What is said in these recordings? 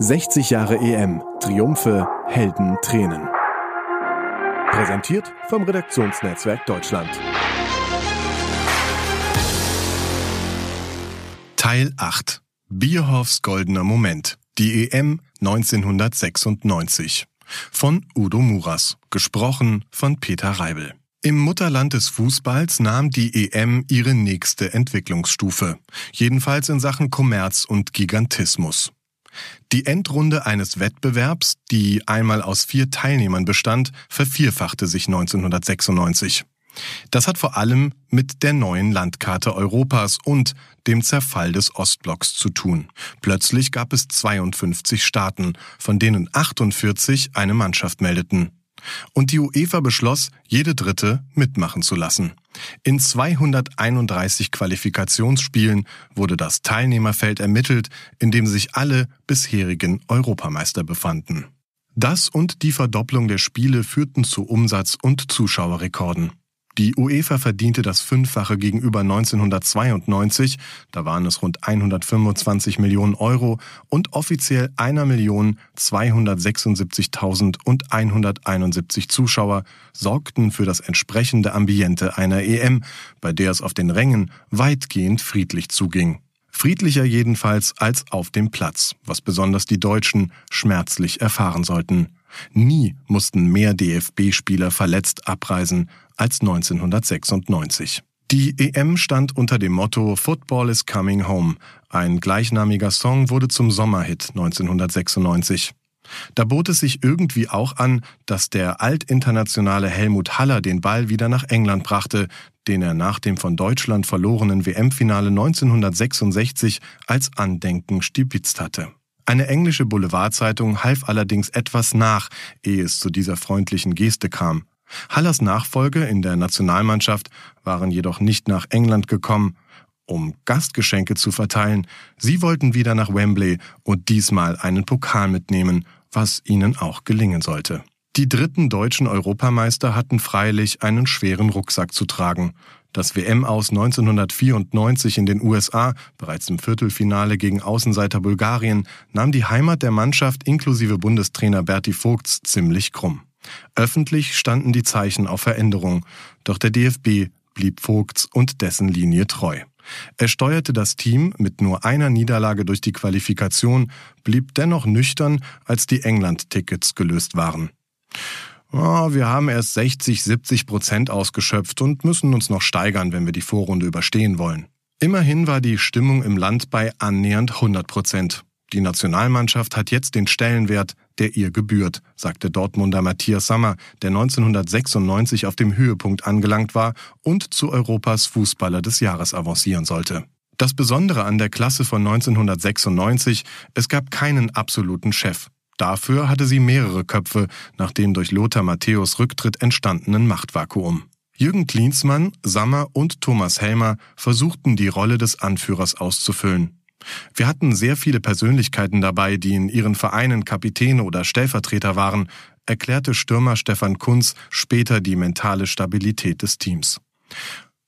60 Jahre EM. Triumphe, Helden, Tränen. Präsentiert vom Redaktionsnetzwerk Deutschland. Teil 8. Bierhoffs goldener Moment. Die EM 1996. Von Udo Muras. Gesprochen von Peter Reibel. Im Mutterland des Fußballs nahm die EM ihre nächste Entwicklungsstufe. Jedenfalls in Sachen Kommerz und Gigantismus. Die Endrunde eines Wettbewerbs, die einmal aus vier Teilnehmern bestand, vervierfachte sich 1996. Das hat vor allem mit der neuen Landkarte Europas und dem Zerfall des Ostblocks zu tun. Plötzlich gab es 52 Staaten, von denen 48 eine Mannschaft meldeten. Und die UEFA beschloss, jede dritte mitmachen zu lassen. In 231 Qualifikationsspielen wurde das Teilnehmerfeld ermittelt, in dem sich alle bisherigen Europameister befanden. Das und die Verdopplung der Spiele führten zu Umsatz- und Zuschauerrekorden. Die UEFA verdiente das Fünffache gegenüber 1992, da waren es rund 125 Millionen Euro und offiziell einer Million 276.171 Zuschauer sorgten für das entsprechende Ambiente einer EM, bei der es auf den Rängen weitgehend friedlich zuging. Friedlicher jedenfalls als auf dem Platz, was besonders die Deutschen schmerzlich erfahren sollten. Nie mussten mehr DFB-Spieler verletzt abreisen als 1996. Die EM stand unter dem Motto Football is coming home. Ein gleichnamiger Song wurde zum Sommerhit 1996. Da bot es sich irgendwie auch an, dass der altinternationale Helmut Haller den Ball wieder nach England brachte, den er nach dem von Deutschland verlorenen WM-Finale 1966 als Andenken stibitzt hatte. Eine englische Boulevardzeitung half allerdings etwas nach, ehe es zu dieser freundlichen Geste kam. Hallers Nachfolge in der Nationalmannschaft waren jedoch nicht nach England gekommen, um Gastgeschenke zu verteilen. Sie wollten wieder nach Wembley und diesmal einen Pokal mitnehmen, was ihnen auch gelingen sollte. Die dritten deutschen Europameister hatten freilich einen schweren Rucksack zu tragen. Das WM aus 1994 in den USA, bereits im Viertelfinale gegen Außenseiter Bulgarien, nahm die Heimat der Mannschaft inklusive Bundestrainer Berti Vogts ziemlich krumm. Öffentlich standen die Zeichen auf Veränderung, doch der DFB blieb Vogts und dessen Linie treu. Er steuerte das Team mit nur einer Niederlage durch die Qualifikation, blieb dennoch nüchtern, als die England-Tickets gelöst waren. Oh, wir haben erst 60, 70 Prozent ausgeschöpft und müssen uns noch steigern, wenn wir die Vorrunde überstehen wollen. Immerhin war die Stimmung im Land bei annähernd 100 Prozent. Die Nationalmannschaft hat jetzt den Stellenwert, der ihr gebührt, sagte Dortmunder Matthias Sammer, der 1996 auf dem Höhepunkt angelangt war und zu Europas Fußballer des Jahres avancieren sollte. Das Besondere an der Klasse von 1996, es gab keinen absoluten Chef. Dafür hatte sie mehrere Köpfe nach dem durch Lothar Matthäus Rücktritt entstandenen Machtvakuum. Jürgen Klinsmann, Sammer und Thomas Helmer versuchten die Rolle des Anführers auszufüllen. Wir hatten sehr viele Persönlichkeiten dabei, die in ihren Vereinen Kapitäne oder Stellvertreter waren, erklärte Stürmer Stefan Kunz später die mentale Stabilität des Teams.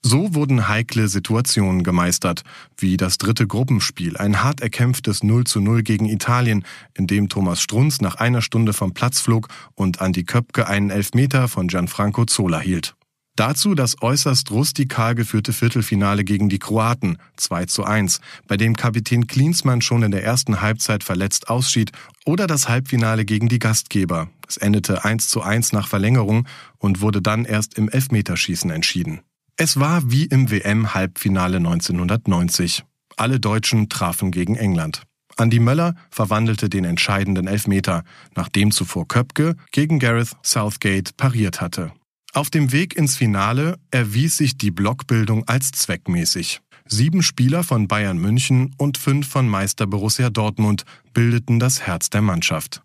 So wurden heikle Situationen gemeistert, wie das dritte Gruppenspiel, ein hart erkämpftes 0 zu 0 gegen Italien, in dem Thomas Strunz nach einer Stunde vom Platz flog und Andi Köpke einen Elfmeter von Gianfranco Zola hielt. Dazu das äußerst rustikal geführte Viertelfinale gegen die Kroaten 2 zu 1, bei dem Kapitän Klinsmann schon in der ersten Halbzeit verletzt ausschied, oder das Halbfinale gegen die Gastgeber. Es endete 1 zu 1 nach Verlängerung und wurde dann erst im Elfmeterschießen entschieden. Es war wie im WM-Halbfinale 1990. Alle Deutschen trafen gegen England. Andy Möller verwandelte den entscheidenden Elfmeter, nachdem zuvor Köpke gegen Gareth Southgate pariert hatte. Auf dem Weg ins Finale erwies sich die Blockbildung als zweckmäßig. Sieben Spieler von Bayern München und fünf von Meister Borussia Dortmund bildeten das Herz der Mannschaft.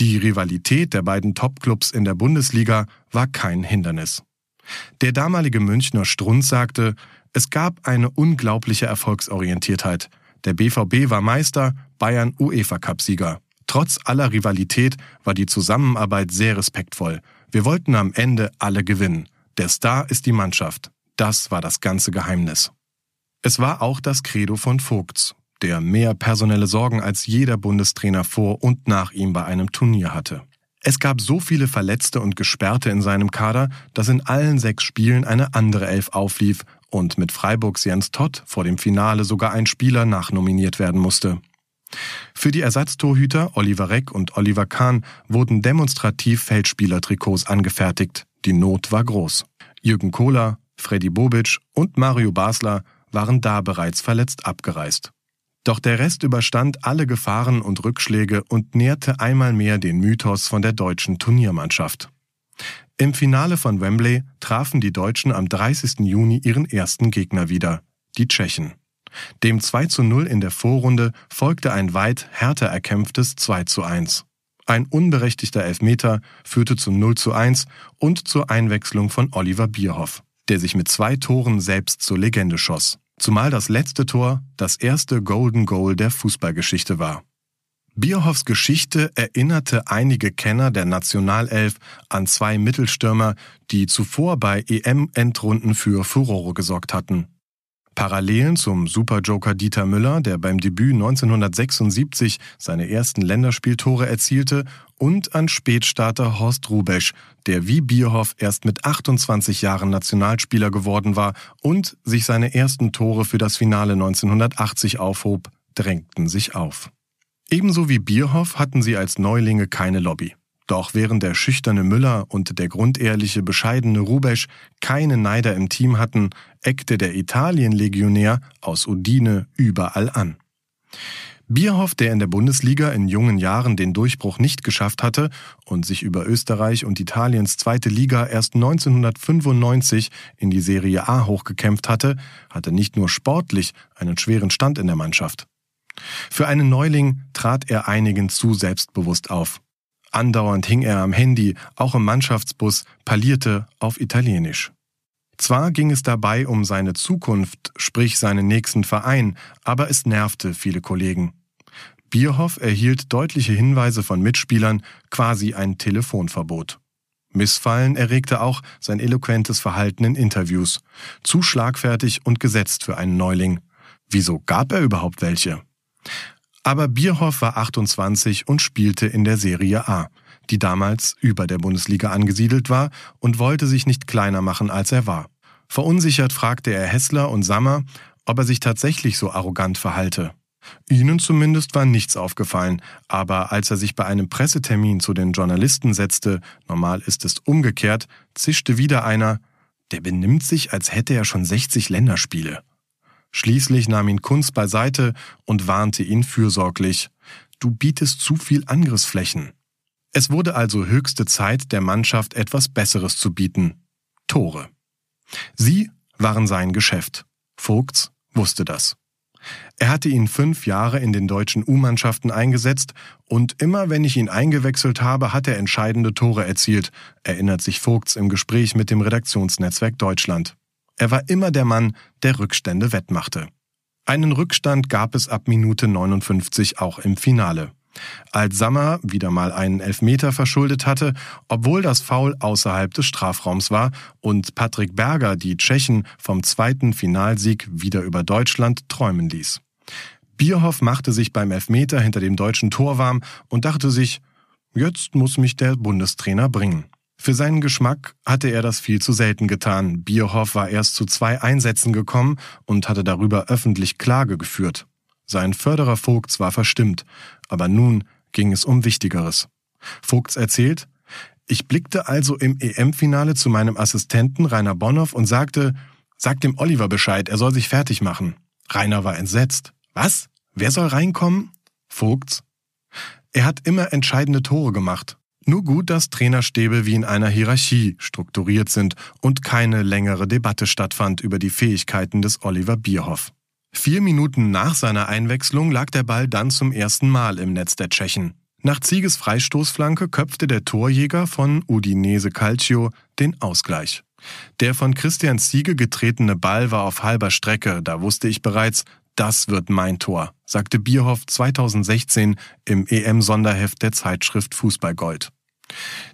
Die Rivalität der beiden Topclubs in der Bundesliga war kein Hindernis. Der damalige Münchner Strunz sagte, es gab eine unglaubliche Erfolgsorientiertheit. Der BVB war Meister, Bayern UEFA-Cup-Sieger. Trotz aller Rivalität war die Zusammenarbeit sehr respektvoll. Wir wollten am Ende alle gewinnen. Der Star ist die Mannschaft. Das war das ganze Geheimnis. Es war auch das Credo von Vogts. der mehr personelle Sorgen als jeder Bundestrainer vor und nach ihm bei einem Turnier hatte. Es gab so viele Verletzte und Gesperrte in seinem Kader, dass in allen sechs Spielen eine andere Elf auflief und mit Freiburgs Jens Todd vor dem Finale sogar ein Spieler nachnominiert werden musste. Für die Ersatztorhüter Oliver Reck und Oliver Kahn wurden demonstrativ Feldspielertrikots angefertigt. Die Not war groß. Jürgen Kohler, Freddy Bobic und Mario Basler waren da bereits verletzt abgereist. Doch der Rest überstand alle Gefahren und Rückschläge und nährte einmal mehr den Mythos von der deutschen Turniermannschaft. Im Finale von Wembley trafen die Deutschen am 30. Juni ihren ersten Gegner wieder, die Tschechen. Dem 2 zu 0 in der Vorrunde folgte ein weit härter erkämpftes 2 zu 1. Ein unberechtigter Elfmeter führte zum 0 zu 1 und zur Einwechslung von Oliver Bierhoff, der sich mit zwei Toren selbst zur Legende schoss. Zumal das letzte Tor das erste Golden Goal der Fußballgeschichte war. Bierhoffs Geschichte erinnerte einige Kenner der Nationalelf an zwei Mittelstürmer, die zuvor bei EM-Endrunden für Furore gesorgt hatten. Parallelen zum Superjoker Dieter Müller, der beim Debüt 1976 seine ersten Länderspieltore erzielte, und an Spätstarter Horst Rubesch, der wie Bierhoff erst mit 28 Jahren Nationalspieler geworden war und sich seine ersten Tore für das Finale 1980 aufhob, drängten sich auf. Ebenso wie Bierhoff hatten sie als Neulinge keine Lobby. Doch während der schüchterne Müller und der grundehrliche, bescheidene Rubesch keine Neider im Team hatten, eckte der Italien-Legionär aus Udine überall an. Bierhoff, der in der Bundesliga in jungen Jahren den Durchbruch nicht geschafft hatte und sich über Österreich und Italiens zweite Liga erst 1995 in die Serie A hochgekämpft hatte, hatte nicht nur sportlich einen schweren Stand in der Mannschaft. Für einen Neuling trat er einigen zu selbstbewusst auf. Andauernd hing er am Handy, auch im Mannschaftsbus, parlierte auf Italienisch. Zwar ging es dabei um seine Zukunft, sprich seinen nächsten Verein, aber es nervte viele Kollegen. Bierhoff erhielt deutliche Hinweise von Mitspielern, quasi ein Telefonverbot. Missfallen erregte auch sein eloquentes Verhalten in Interviews. Zu schlagfertig und gesetzt für einen Neuling. Wieso gab er überhaupt welche? Aber Bierhoff war 28 und spielte in der Serie A, die damals über der Bundesliga angesiedelt war und wollte sich nicht kleiner machen, als er war. Verunsichert fragte er Hessler und Sammer, ob er sich tatsächlich so arrogant verhalte. Ihnen zumindest war nichts aufgefallen, aber als er sich bei einem Pressetermin zu den Journalisten setzte, normal ist es umgekehrt, zischte wieder einer, der benimmt sich, als hätte er schon 60 Länderspiele. Schließlich nahm ihn Kunz beiseite und warnte ihn fürsorglich. Du bietest zu viel Angriffsflächen. Es wurde also höchste Zeit, der Mannschaft etwas Besseres zu bieten. Tore. Sie waren sein Geschäft. Vogts wusste das. Er hatte ihn fünf Jahre in den deutschen U-Mannschaften eingesetzt und immer wenn ich ihn eingewechselt habe, hat er entscheidende Tore erzielt, erinnert sich Vogts im Gespräch mit dem Redaktionsnetzwerk Deutschland. Er war immer der Mann, der Rückstände wettmachte. Einen Rückstand gab es ab Minute 59 auch im Finale. Als Sammer wieder mal einen Elfmeter verschuldet hatte, obwohl das Foul außerhalb des Strafraums war und Patrick Berger die Tschechen vom zweiten Finalsieg wieder über Deutschland träumen ließ. Bierhoff machte sich beim Elfmeter hinter dem deutschen Tor warm und dachte sich, jetzt muss mich der Bundestrainer bringen. Für seinen Geschmack hatte er das viel zu selten getan. Bierhoff war erst zu zwei Einsätzen gekommen und hatte darüber öffentlich Klage geführt. Sein Förderer Vogts war verstimmt, aber nun ging es um Wichtigeres. Vogts erzählt, ich blickte also im EM-Finale zu meinem Assistenten Rainer Bonhoff und sagte, sag dem Oliver Bescheid, er soll sich fertig machen. Rainer war entsetzt. Was? Wer soll reinkommen? Vogts. Er hat immer entscheidende Tore gemacht. Nur gut, dass Trainerstäbe wie in einer Hierarchie strukturiert sind und keine längere Debatte stattfand über die Fähigkeiten des Oliver Bierhoff. Vier Minuten nach seiner Einwechslung lag der Ball dann zum ersten Mal im Netz der Tschechen. Nach Zieges Freistoßflanke köpfte der Torjäger von Udinese Calcio den Ausgleich. Der von Christian Ziege getretene Ball war auf halber Strecke, da wusste ich bereits, das wird mein Tor, sagte Bierhoff 2016 im EM-Sonderheft der Zeitschrift Fußballgold.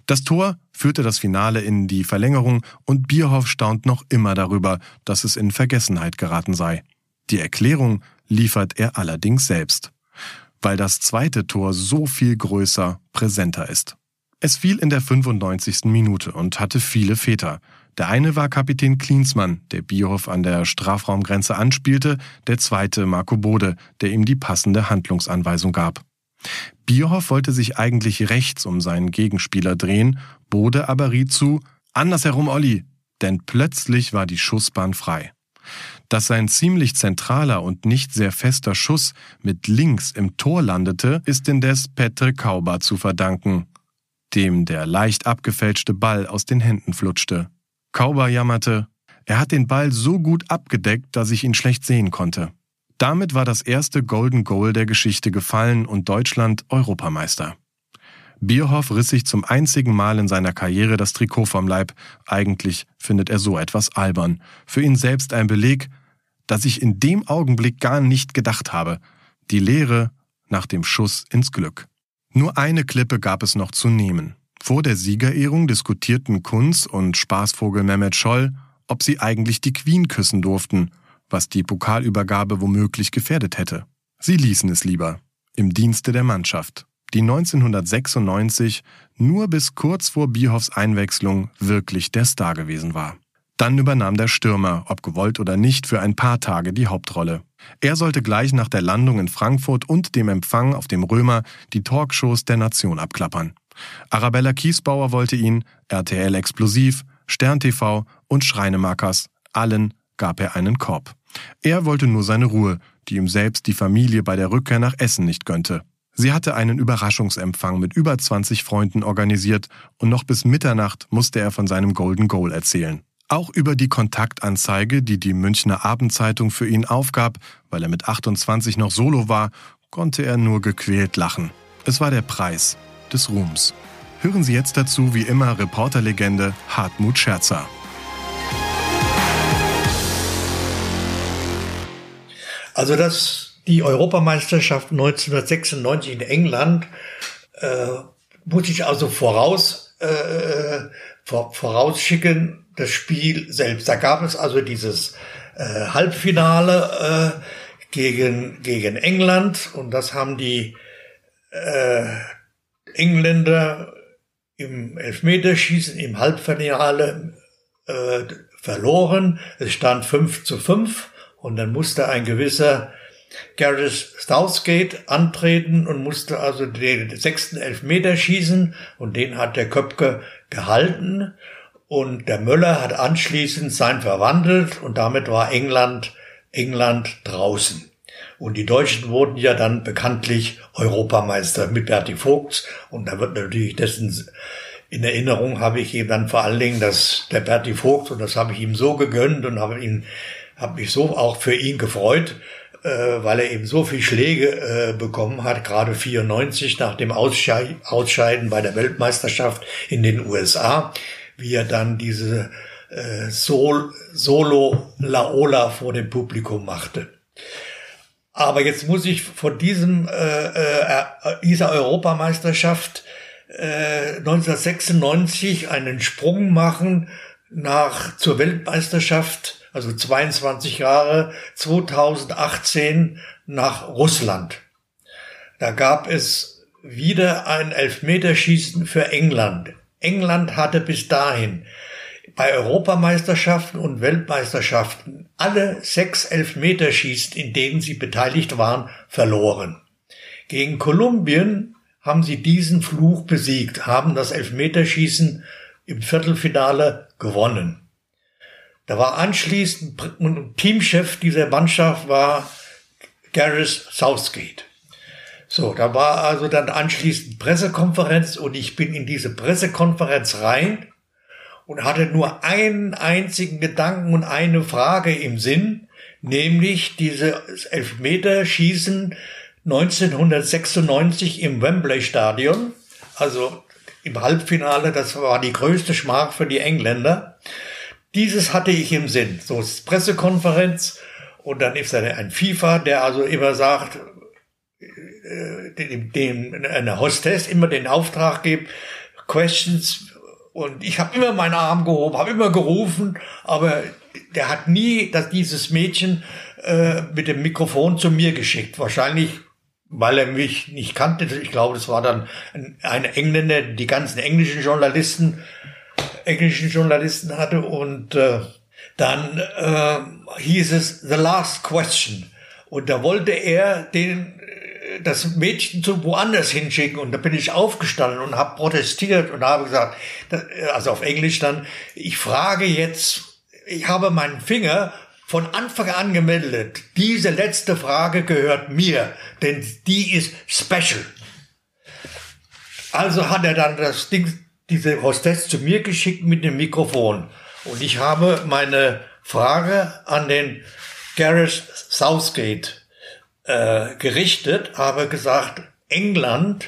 Das Tor führte das Finale in die Verlängerung und Bierhoff staunt noch immer darüber, dass es in Vergessenheit geraten sei. Die Erklärung liefert er allerdings selbst, weil das zweite Tor so viel größer, präsenter ist. Es fiel in der 95. Minute und hatte viele Väter. Der eine war Kapitän Klinsmann, der Bierhoff an der Strafraumgrenze anspielte, der zweite Marco Bode, der ihm die passende Handlungsanweisung gab. Bierhoff wollte sich eigentlich rechts um seinen Gegenspieler drehen, Bode aber riet zu, andersherum Olli, denn plötzlich war die Schussbahn frei. Dass sein ziemlich zentraler und nicht sehr fester Schuss mit links im Tor landete, ist indes Petr Kauber zu verdanken, dem der leicht abgefälschte Ball aus den Händen flutschte. Kauber jammerte, er hat den Ball so gut abgedeckt, dass ich ihn schlecht sehen konnte. Damit war das erste Golden Goal der Geschichte gefallen und Deutschland Europameister. Bierhoff riss sich zum einzigen Mal in seiner Karriere das Trikot vom Leib. Eigentlich findet er so etwas albern. Für ihn selbst ein Beleg, dass ich in dem Augenblick gar nicht gedacht habe. Die Lehre nach dem Schuss ins Glück. Nur eine Klippe gab es noch zu nehmen. Vor der Siegerehrung diskutierten Kunz und Spaßvogel Mehmet Scholl, ob sie eigentlich die Queen küssen durften, was die Pokalübergabe womöglich gefährdet hätte. Sie ließen es lieber, im Dienste der Mannschaft die 1996 nur bis kurz vor Bierhoffs Einwechslung wirklich der Star gewesen war. Dann übernahm der Stürmer, ob gewollt oder nicht, für ein paar Tage die Hauptrolle. Er sollte gleich nach der Landung in Frankfurt und dem Empfang auf dem Römer die Talkshows der Nation abklappern. Arabella Kiesbauer wollte ihn, RTL Explosiv, Stern TV und Schreinemakers, allen gab er einen Korb. Er wollte nur seine Ruhe, die ihm selbst die Familie bei der Rückkehr nach Essen nicht gönnte. Sie hatte einen Überraschungsempfang mit über 20 Freunden organisiert und noch bis Mitternacht musste er von seinem Golden Goal erzählen. Auch über die Kontaktanzeige, die die Münchner Abendzeitung für ihn aufgab, weil er mit 28 noch solo war, konnte er nur gequält lachen. Es war der Preis des Ruhms. Hören Sie jetzt dazu wie immer Reporterlegende Hartmut Scherzer. Also das die Europameisterschaft 1996 in England äh, muss ich also voraus äh, vor, vorausschicken das Spiel selbst. Da gab es also dieses äh, Halbfinale äh, gegen gegen England und das haben die äh, Engländer im Elfmeterschießen im Halbfinale äh, verloren. Es stand 5 zu 5 und dann musste ein gewisser Gareth Southgate antreten und musste also den sechsten Elfmeter schießen und den hat der Köpke gehalten und der Möller hat anschließend sein verwandelt und damit war England, England draußen. Und die Deutschen wurden ja dann bekanntlich Europameister mit Berti Vogts und da wird natürlich dessen in Erinnerung habe ich ihm dann vor allen Dingen, dass der Berti Vogt, und das habe ich ihm so gegönnt und habe ihn, habe mich so auch für ihn gefreut, äh, weil er eben so viel Schläge äh, bekommen hat, gerade 94 nach dem Ausschei Ausscheiden bei der Weltmeisterschaft in den USA, wie er dann diese äh, Sol Solo Laola vor dem Publikum machte. Aber jetzt muss ich von diesem äh, äh, dieser Europameisterschaft äh, 1996 einen Sprung machen nach zur Weltmeisterschaft also 22 Jahre, 2018 nach Russland. Da gab es wieder ein Elfmeterschießen für England. England hatte bis dahin bei Europameisterschaften und Weltmeisterschaften alle sechs Elfmeterschießen, in denen sie beteiligt waren, verloren. Gegen Kolumbien haben sie diesen Fluch besiegt, haben das Elfmeterschießen im Viertelfinale gewonnen. Da war anschließend Teamchef dieser Mannschaft war Gareth Southgate. So, da war also dann anschließend Pressekonferenz und ich bin in diese Pressekonferenz rein und hatte nur einen einzigen Gedanken und eine Frage im Sinn, nämlich dieses Elfmeterschießen 1996 im Wembley Stadion, also im Halbfinale, das war die größte Schmach für die Engländer. Dieses hatte ich im Sinn. So ist Pressekonferenz und dann ist da ein FIFA, der also immer sagt, äh, dem, dem eine Hostess immer den Auftrag gibt, Questions und ich habe immer meinen Arm gehoben, habe immer gerufen, aber der hat nie dass dieses Mädchen äh, mit dem Mikrofon zu mir geschickt. Wahrscheinlich, weil er mich nicht kannte. Ich glaube, das war dann ein, Engländer, die ganzen englischen Journalisten, englischen Journalisten hatte. Und äh, dann äh, hieß es The Last Question. Und da wollte er den das Mädchen zu woanders hinschicken. Und da bin ich aufgestanden und habe protestiert und habe gesagt, also auf Englisch dann, ich frage jetzt, ich habe meinen Finger von Anfang an gemeldet. Diese letzte Frage gehört mir, denn die ist special. Also hat er dann das Ding, diese Hostess zu mir geschickt mit dem Mikrofon. Und ich habe meine Frage an den Gareth Southgate äh, gerichtet, habe gesagt, England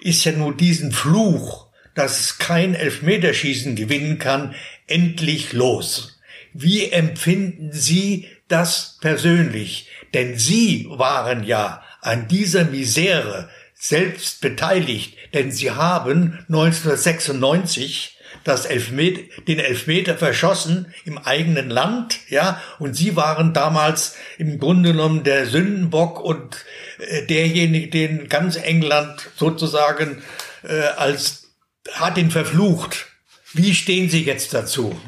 ist ja nur diesen Fluch, dass es kein Elfmeterschießen gewinnen kann, endlich los. Wie empfinden Sie das persönlich? Denn Sie waren ja an dieser Misere selbst beteiligt, denn Sie haben 1996 das Elfmeter, den Elfmeter verschossen im eigenen Land, ja, und sie waren damals im Grunde genommen der Sündenbock und äh, derjenige, den ganz England sozusagen äh, als hat ihn verflucht. Wie stehen Sie jetzt dazu?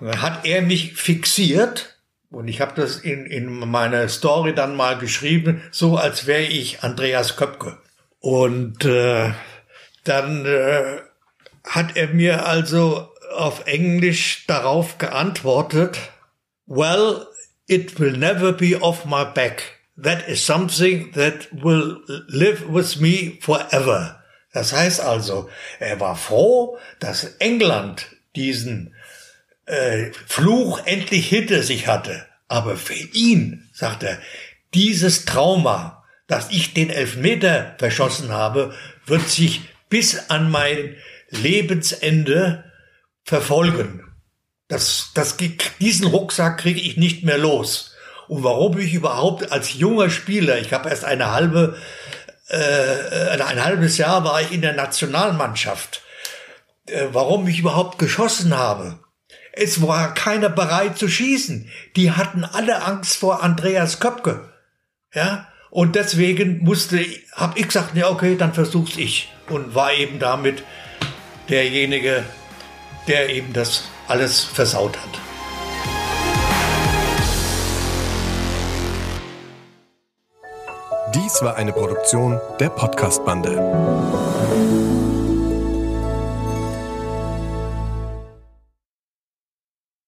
Hat er mich fixiert? Und ich habe das in, in meiner Story dann mal geschrieben, so als wäre ich Andreas Köpke. Und äh, dann äh, hat er mir also auf Englisch darauf geantwortet, Well, it will never be off my back. That is something that will live with me forever. Das heißt also, er war froh, dass England diesen äh, Fluch endlich hinter sich hatte. Aber für ihn, sagt er, dieses Trauma, dass ich den Elfmeter verschossen habe, wird sich bis an mein Lebensende verfolgen. Das, das, diesen Rucksack kriege ich nicht mehr los. Und warum ich überhaupt als junger Spieler, ich habe erst eine halbe, äh, ein halbes Jahr war ich in der Nationalmannschaft, äh, warum ich überhaupt geschossen habe. Es war keiner bereit zu schießen. Die hatten alle Angst vor Andreas Köpke. Ja, und deswegen musste, habe ich gesagt, ja okay, dann versuch's ich und war eben damit derjenige, der eben das alles versaut hat. Dies war eine Produktion der Podcast-Bande.